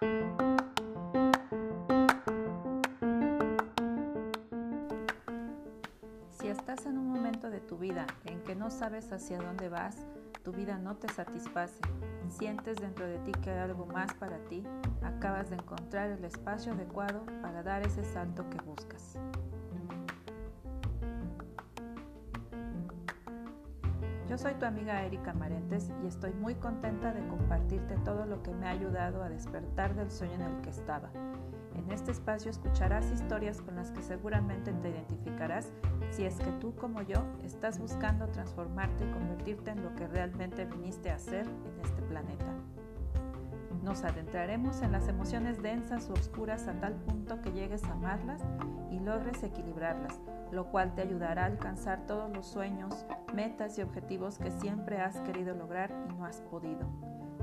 Si estás en un momento de tu vida en que no sabes hacia dónde vas, tu vida no te satisface, sientes dentro de ti que hay algo más para ti, acabas de encontrar el espacio adecuado para dar ese salto que buscas. Yo soy tu amiga Erika Marentes y estoy muy contenta de compartirte todo lo que me ha ayudado a despertar del sueño en el que estaba. En este espacio escucharás historias con las que seguramente te identificarás si es que tú como yo estás buscando transformarte y convertirte en lo que realmente viniste a ser en este planeta. Nos adentraremos en las emociones densas o oscuras a tal punto que llegues a amarlas y logres equilibrarlas lo cual te ayudará a alcanzar todos los sueños, metas y objetivos que siempre has querido lograr y no has podido.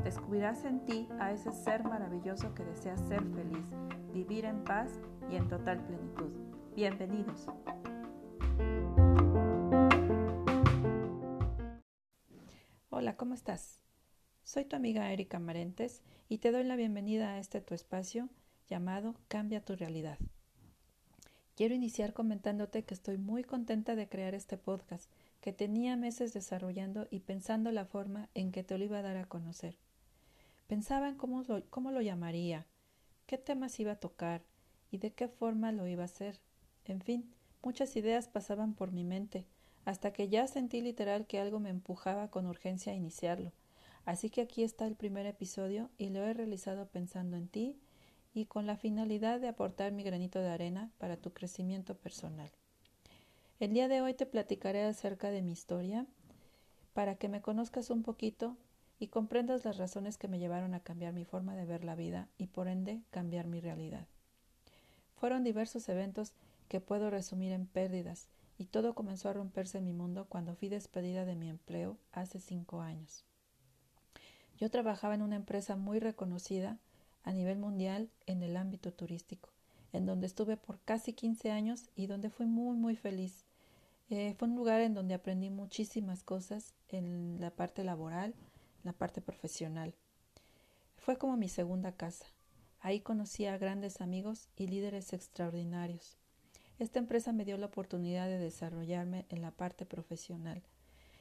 Descubrirás en ti a ese ser maravilloso que desea ser feliz, vivir en paz y en total plenitud. Bienvenidos. Hola, ¿cómo estás? Soy tu amiga Erika Marentes y te doy la bienvenida a este tu espacio llamado Cambia tu realidad. Quiero iniciar comentándote que estoy muy contenta de crear este podcast, que tenía meses desarrollando y pensando la forma en que te lo iba a dar a conocer. Pensaba en cómo lo, cómo lo llamaría, qué temas iba a tocar y de qué forma lo iba a hacer. En fin, muchas ideas pasaban por mi mente, hasta que ya sentí literal que algo me empujaba con urgencia a iniciarlo. Así que aquí está el primer episodio y lo he realizado pensando en ti y con la finalidad de aportar mi granito de arena para tu crecimiento personal. El día de hoy te platicaré acerca de mi historia para que me conozcas un poquito y comprendas las razones que me llevaron a cambiar mi forma de ver la vida y por ende cambiar mi realidad. Fueron diversos eventos que puedo resumir en pérdidas y todo comenzó a romperse en mi mundo cuando fui despedida de mi empleo hace cinco años. Yo trabajaba en una empresa muy reconocida a nivel mundial en el ámbito turístico, en donde estuve por casi 15 años y donde fui muy, muy feliz. Eh, fue un lugar en donde aprendí muchísimas cosas en la parte laboral, la parte profesional. Fue como mi segunda casa. Ahí conocí a grandes amigos y líderes extraordinarios. Esta empresa me dio la oportunidad de desarrollarme en la parte profesional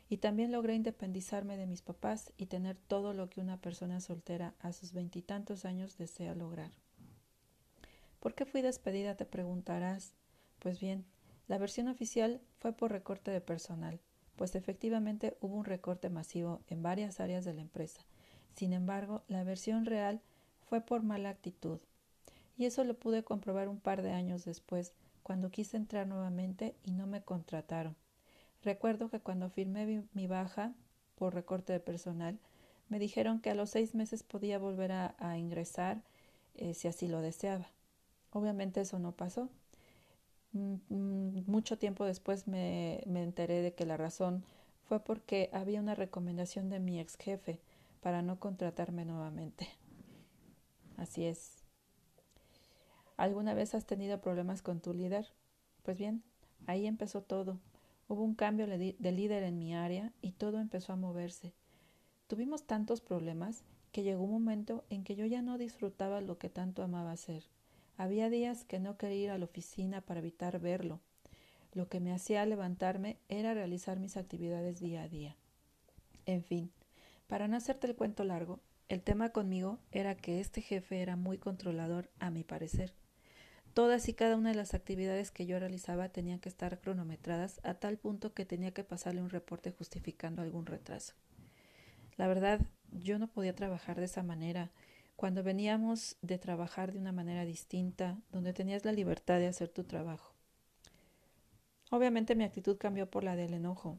y también logré independizarme de mis papás y tener todo lo que una persona soltera a sus veintitantos años desea lograr. ¿Por qué fui despedida? te preguntarás. Pues bien, la versión oficial fue por recorte de personal, pues efectivamente hubo un recorte masivo en varias áreas de la empresa. Sin embargo, la versión real fue por mala actitud. Y eso lo pude comprobar un par de años después, cuando quise entrar nuevamente y no me contrataron Recuerdo que cuando firmé mi baja por recorte de personal, me dijeron que a los seis meses podía volver a, ingresar eh, si así lo deseaba. Obviamente eso no pasó. Mm, mm, mucho tiempo después me, me enteré de que la razón fue porque había una recomendación de mi ex jefe para no contratarme nuevamente. Así es. ¿Alguna vez has tenido problemas con tu líder? Pues bien, ahí empezó todo. Hubo un cambio de líder en mi área y todo empezó a moverse. Tuvimos tantos problemas que llegó un momento en que yo ya no disfrutaba lo que tanto amaba hacer. Había días que no quería ir a la oficina para evitar verlo. Lo que me hacía levantarme era realizar mis actividades día a día. En fin, para no hacerte el cuento largo, el tema conmigo era que este jefe era muy controlador, a mi parecer. Todas y cada una de las actividades que yo realizaba tenían que estar cronometradas a tal punto que tenía que pasarle un reporte justificando algún retraso. La verdad, yo no podía trabajar de esa manera. Cuando veníamos de trabajar de una manera distinta, donde tenías la libertad de hacer tu trabajo. Obviamente mi actitud cambió por la del enojo,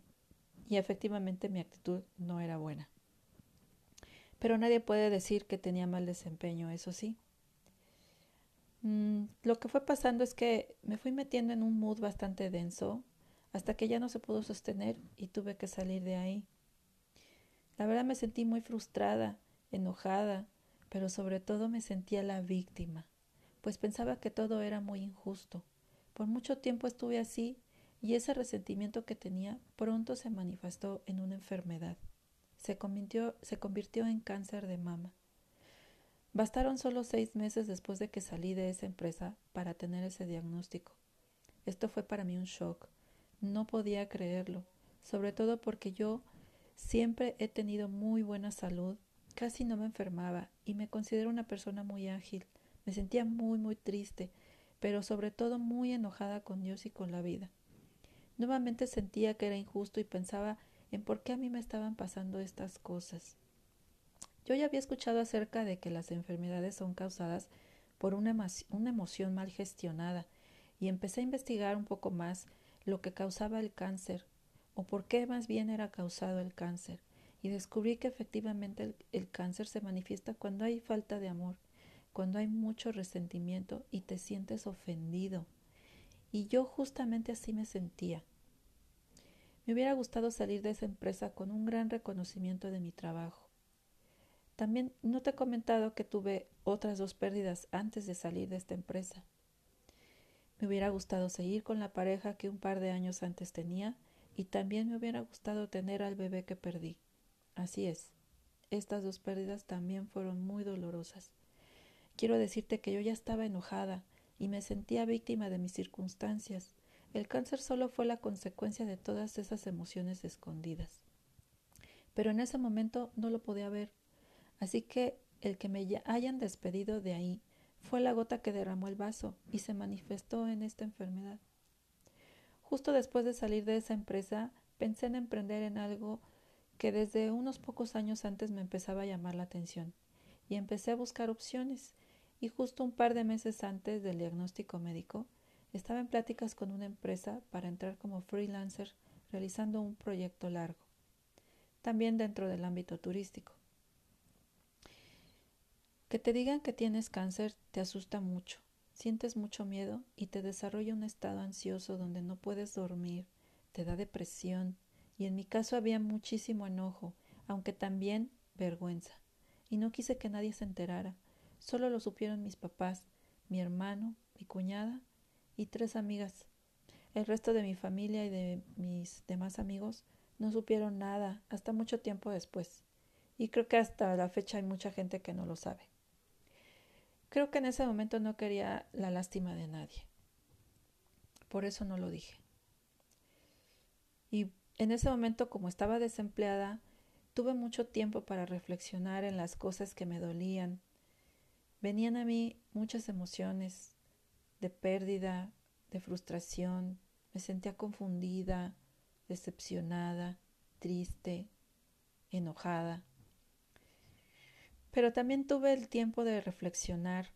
y efectivamente mi actitud no era buena. Pero nadie puede decir que tenía mal desempeño, eso sí. Mm, lo que fue pasando es que me fui metiendo en un mood bastante denso hasta que ya no se pudo sostener y tuve que salir de ahí. La verdad me sentí muy frustrada, enojada, pero sobre todo me sentía la víctima, pues pensaba que todo era muy injusto. Por mucho tiempo estuve así y ese resentimiento que tenía pronto se manifestó en una enfermedad. Se convirtió, se convirtió en cáncer de mama. Bastaron solo seis meses después de que salí de esa empresa para tener ese diagnóstico. Esto fue para mí un shock. No podía creerlo, sobre todo porque yo siempre he tenido muy buena salud, casi no me enfermaba y me considero una persona muy ágil. Me sentía muy, muy triste, pero sobre todo muy enojada con Dios y con la vida. Nuevamente sentía que era injusto y pensaba en por qué a mí me estaban pasando estas cosas. Yo ya había escuchado acerca de que las enfermedades son causadas por una, emoción mal gestionada y empecé a investigar un poco más lo que causaba el cáncer o por qué más bien era causado el cáncer y descubrí que efectivamente el, el cáncer se manifiesta cuando hay falta de amor, cuando hay mucho resentimiento y te sientes ofendido. Y yo justamente así me sentía. Me hubiera gustado salir de esa empresa con un gran reconocimiento de mi trabajo. También no te he comentado que tuve otras dos pérdidas antes de salir de esta empresa. Me hubiera gustado seguir con la pareja que un par de años antes tenía y también me hubiera gustado tener al bebé que perdí. Así es, estas dos pérdidas también fueron muy dolorosas. Quiero decirte que yo ya estaba enojada y me sentía víctima de mis circunstancias. El cáncer solo fue la consecuencia de todas esas emociones escondidas. Pero en ese momento no lo podía ver. Así que el que me hayan despedido de ahí fue la gota que derramó el vaso y se manifestó en esta enfermedad. Justo después de salir de esa empresa, pensé en emprender en algo que desde unos pocos años antes me empezaba a llamar la atención, y empecé a buscar opciones, y justo un par de meses antes del diagnóstico médico, estaba en pláticas con una empresa para entrar como freelancer realizando un proyecto largo, también dentro del ámbito turístico. Que te digan que tienes cáncer te asusta mucho, sientes mucho miedo y te desarrolla un estado ansioso donde no puedes dormir, te da depresión y en mi caso había muchísimo enojo, aunque también vergüenza. Y no quise que nadie se enterara, solo lo supieron mis papás, mi hermano, mi cuñada y tres amigas. El resto de mi familia y de mis demás amigos no supieron nada hasta mucho tiempo después. Y creo que hasta la fecha hay mucha gente que no lo sabe. Creo que en ese momento no quería la lástima de nadie. Por eso no lo dije. Y en ese momento, como estaba desempleada, tuve mucho tiempo para reflexionar en las cosas que me dolían. Venían a mí muchas emociones, de pérdida, de frustración, me sentía confundida, decepcionada, triste, enojada. Pero también tuve el tiempo de reflexionar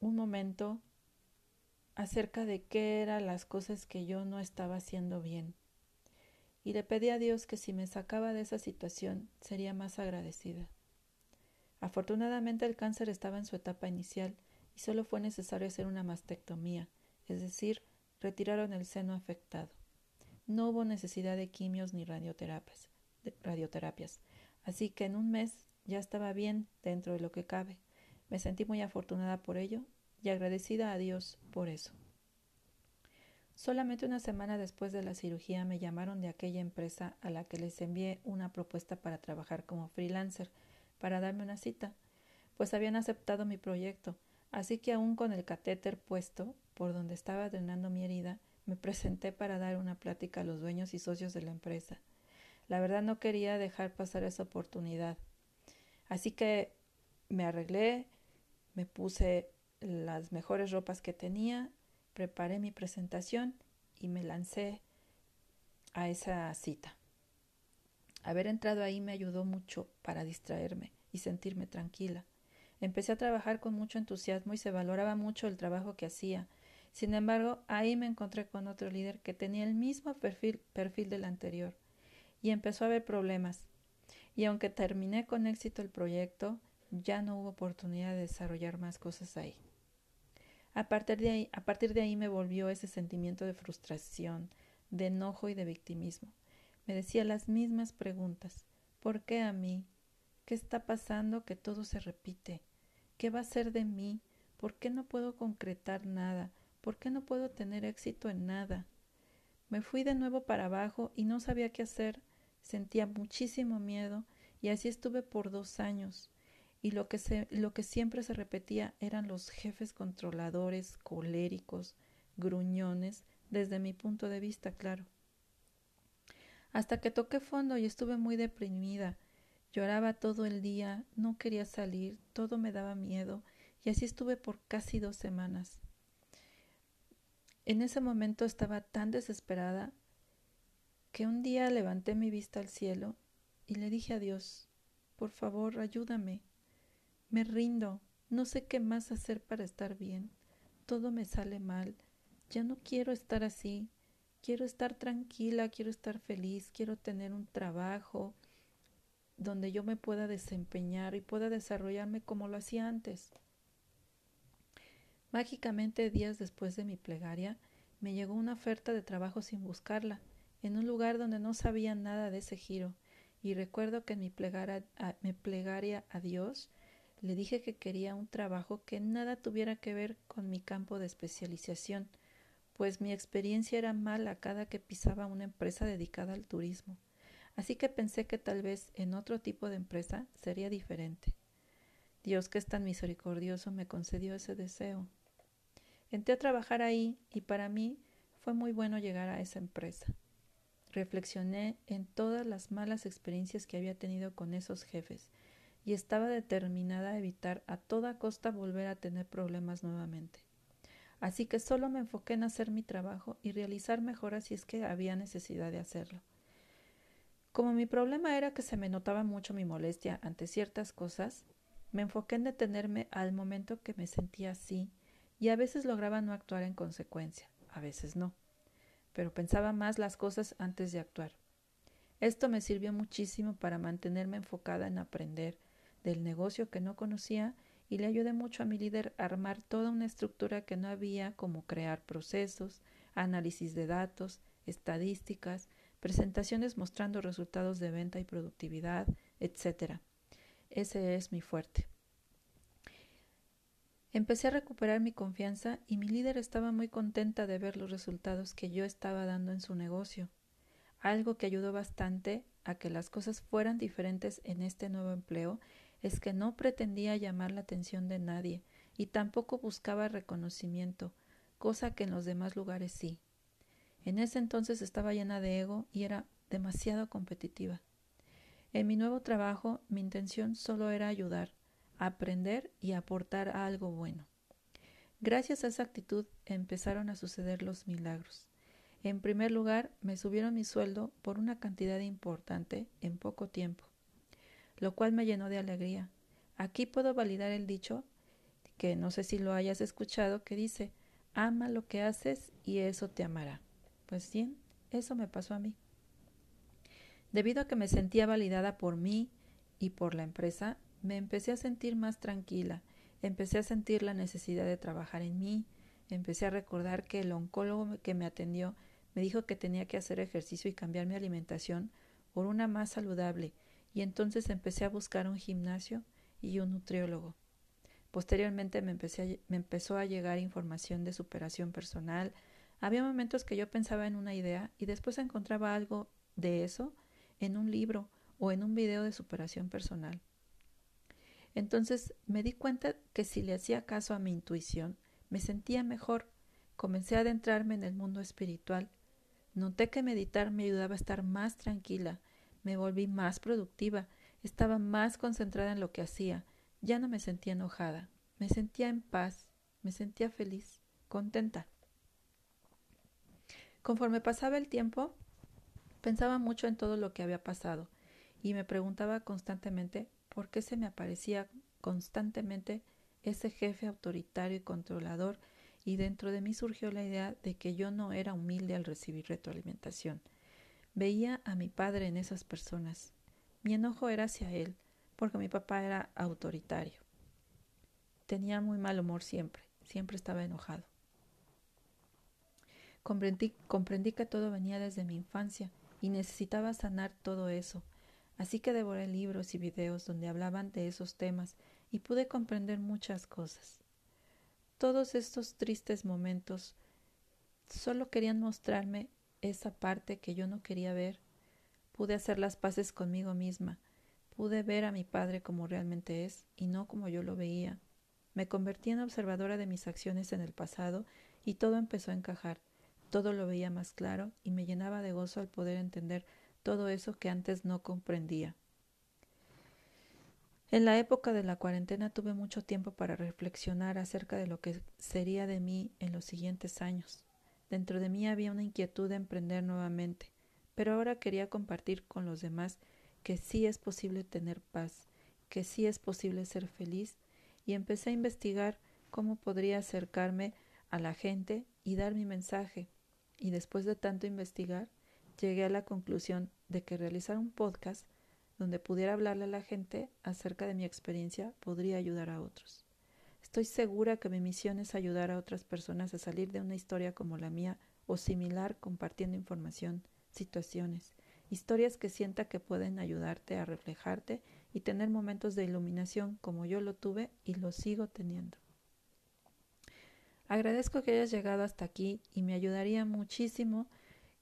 un momento acerca de qué eran las cosas que yo no estaba haciendo bien. Y le pedí a Dios que si me sacaba de esa situación sería más agradecida. Afortunadamente el cáncer estaba en su etapa inicial y solo fue necesario hacer una mastectomía, es decir, retiraron el seno afectado. No hubo necesidad de quimios ni radioterapias, radioterapias, así que en un mes ya estaba bien dentro de lo que cabe. Me sentí muy afortunada por ello y agradecida a Dios por eso. Solamente una semana después de la cirugía me llamaron de aquella empresa a la que les envié una propuesta para trabajar como freelancer para darme una cita, pues habían aceptado mi proyecto Así que aún con el catéter puesto por donde estaba drenando mi herida, me presenté para dar una plática a los dueños y socios de la empresa. La verdad no quería dejar pasar esa oportunidad. Así que me arreglé, me puse las mejores ropas que tenía, preparé mi presentación y me lancé a esa cita. Haber entrado ahí me ayudó mucho para distraerme y sentirme tranquila. Empecé a trabajar con mucho entusiasmo y se valoraba mucho el trabajo que hacía. Sin embargo, ahí me encontré con otro líder que tenía el mismo perfil, perfil del anterior y empezó a haber problemas. Y aunque terminé con éxito el proyecto, ya no hubo oportunidad de desarrollar más cosas ahí. A partir de ahí, a partir de ahí me volvió ese sentimiento de frustración, de enojo y de victimismo. Me decía las mismas preguntas. ¿Por qué a mí? ¿Qué está pasando que todo se repite? ¿Qué va a ser de mí? ¿Por qué no puedo concretar nada? ¿Por qué no puedo tener éxito en nada? Me fui de nuevo para abajo y no sabía qué hacer. Sentía muchísimo miedo y así estuve por dos años. y lo que, se, lo que siempre se repetía eran los jefes controladores, coléricos, gruñones, desde mi punto de vista, claro. Hasta que toqué fondo y estuve muy deprimida. Lloraba todo el día, no quería salir, todo me daba miedo, y así estuve por casi dos semanas. En ese momento estaba tan desesperada que un día levanté mi vista al cielo y le dije a Dios, por favor, ayúdame. Me rindo, no sé qué más hacer para estar bien. Todo me sale mal. Ya no quiero estar así. Quiero estar tranquila, quiero estar feliz, quiero tener un trabajo donde yo me pueda desempeñar y pueda desarrollarme como lo hacía antes. Mágicamente, días después de mi plegaria, me llegó una oferta de trabajo sin buscarla, en un lugar donde no sabía nada de ese giro, y recuerdo que en mi plegaria, a, mi plegaria a Dios le dije que quería un trabajo que nada tuviera que ver con mi campo de especialización, pues mi experiencia era mala cada que pisaba una empresa dedicada al turismo. Así que pensé que tal vez en otro tipo de empresa sería diferente. Dios, que es tan misericordioso, me concedió ese deseo. Entré a trabajar ahí y para mí fue muy bueno llegar a esa empresa. Reflexioné en todas las malas experiencias que había tenido con esos jefes y estaba determinada a evitar a toda costa volver a tener problemas nuevamente. Así que solo me enfoqué en hacer mi trabajo y realizar mejoras si es que había necesidad de hacerlo. Como mi problema era que se me notaba mucho mi molestia ante ciertas cosas, me enfoqué en detenerme al momento que me sentía así y a veces lograba no actuar en consecuencia, a veces no, pero pensaba más las cosas antes de actuar. Esto me sirvió muchísimo para mantenerme enfocada en aprender del negocio que no conocía y le ayudé mucho a mi líder a armar toda una estructura que no había como crear procesos, análisis de datos, estadísticas, presentaciones mostrando resultados de venta y productividad, etc. Ese es mi fuerte. Empecé a recuperar mi confianza y mi líder estaba muy contenta de ver los resultados que yo estaba dando en su negocio, algo que ayudó bastante a que las cosas fueran diferentes en este nuevo empleo es que no pretendía llamar la atención de nadie y tampoco buscaba reconocimiento, cosa que en los demás lugares sí. En ese entonces estaba llena de ego y era demasiado competitiva. En mi nuevo trabajo mi intención solo era ayudar, aprender y aportar algo bueno. Gracias a esa actitud empezaron a suceder los milagros. En primer lugar, me subieron mi sueldo por una cantidad importante en poco tiempo, lo cual me llenó de alegría. Aquí puedo validar el dicho, que no sé si lo hayas escuchado, que dice, ama lo que haces y eso te amará. Pues bien, eso me pasó a mí. Debido a que me sentía validada por mí y por la empresa, me empecé a sentir más tranquila, empecé a sentir la necesidad de trabajar en mí, empecé a recordar que el oncólogo que me atendió me dijo que tenía que hacer ejercicio y cambiar mi alimentación por una más saludable, y entonces empecé a buscar un gimnasio y un nutriólogo. Posteriormente me, empezó a llegar información de superación personal. Había momentos que yo pensaba en una idea y después encontraba algo de eso en un libro o en un video de superación personal. Entonces me di cuenta que si le hacía caso a mi intuición, me sentía mejor. Comencé a adentrarme en el mundo espiritual. Noté que meditar me ayudaba a estar más tranquila, me volví más productiva, estaba más concentrada en lo que hacía, ya no me sentía enojada, me sentía en paz, me sentía feliz, contenta. Conforme pasaba el tiempo, pensaba mucho en todo lo que había pasado y me preguntaba constantemente por qué se me aparecía constantemente ese jefe autoritario y controlador y dentro de mí surgió la idea de que yo no era humilde al recibir retroalimentación. Veía a mi padre en esas personas. Mi enojo era hacia él, porque mi papá era autoritario. Tenía muy mal humor siempre, siempre estaba enojado. Comprendí, comprendí que todo venía desde mi infancia y necesitaba sanar todo eso. Así que devoré libros y videos donde hablaban de esos temas y pude comprender muchas cosas. Todos estos tristes momentos solo querían mostrarme esa parte que yo no quería ver. Pude hacer las paces conmigo misma. Pude ver a mi padre como realmente es y no como yo lo veía. Me convertí en observadora de mis acciones en el pasado y todo empezó a encajar. Todo lo veía más claro y me llenaba de gozo al poder entender todo eso que antes no comprendía. En la época de la cuarentena tuve mucho tiempo para reflexionar acerca de lo que sería de mí en los siguientes años. Dentro de mí había una inquietud de emprender nuevamente, pero ahora quería compartir con los demás que sí es posible tener paz, que sí es posible ser feliz, y empecé a investigar cómo podría acercarme a la gente y dar mi mensaje. Y después de tanto investigar, llegué a la conclusión de que realizar un podcast donde pudiera hablarle a la gente acerca de mi experiencia podría ayudar a otros. Estoy segura que mi misión es ayudar a otras personas a salir de una historia como la mía o similar compartiendo información, situaciones, historias que sienta que pueden ayudarte a reflejarte y tener momentos de iluminación como yo lo tuve y lo sigo teniendo. Agradezco que hayas llegado hasta aquí y me ayudaría muchísimo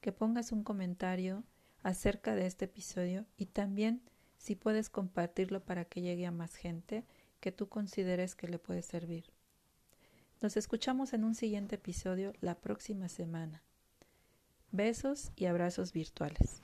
que pongas un comentario acerca de este episodio y también si puedes compartirlo para que llegue a más gente que tú consideres que le puede servir. Nos escuchamos en un siguiente episodio la próxima semana. Besos y abrazos virtuales.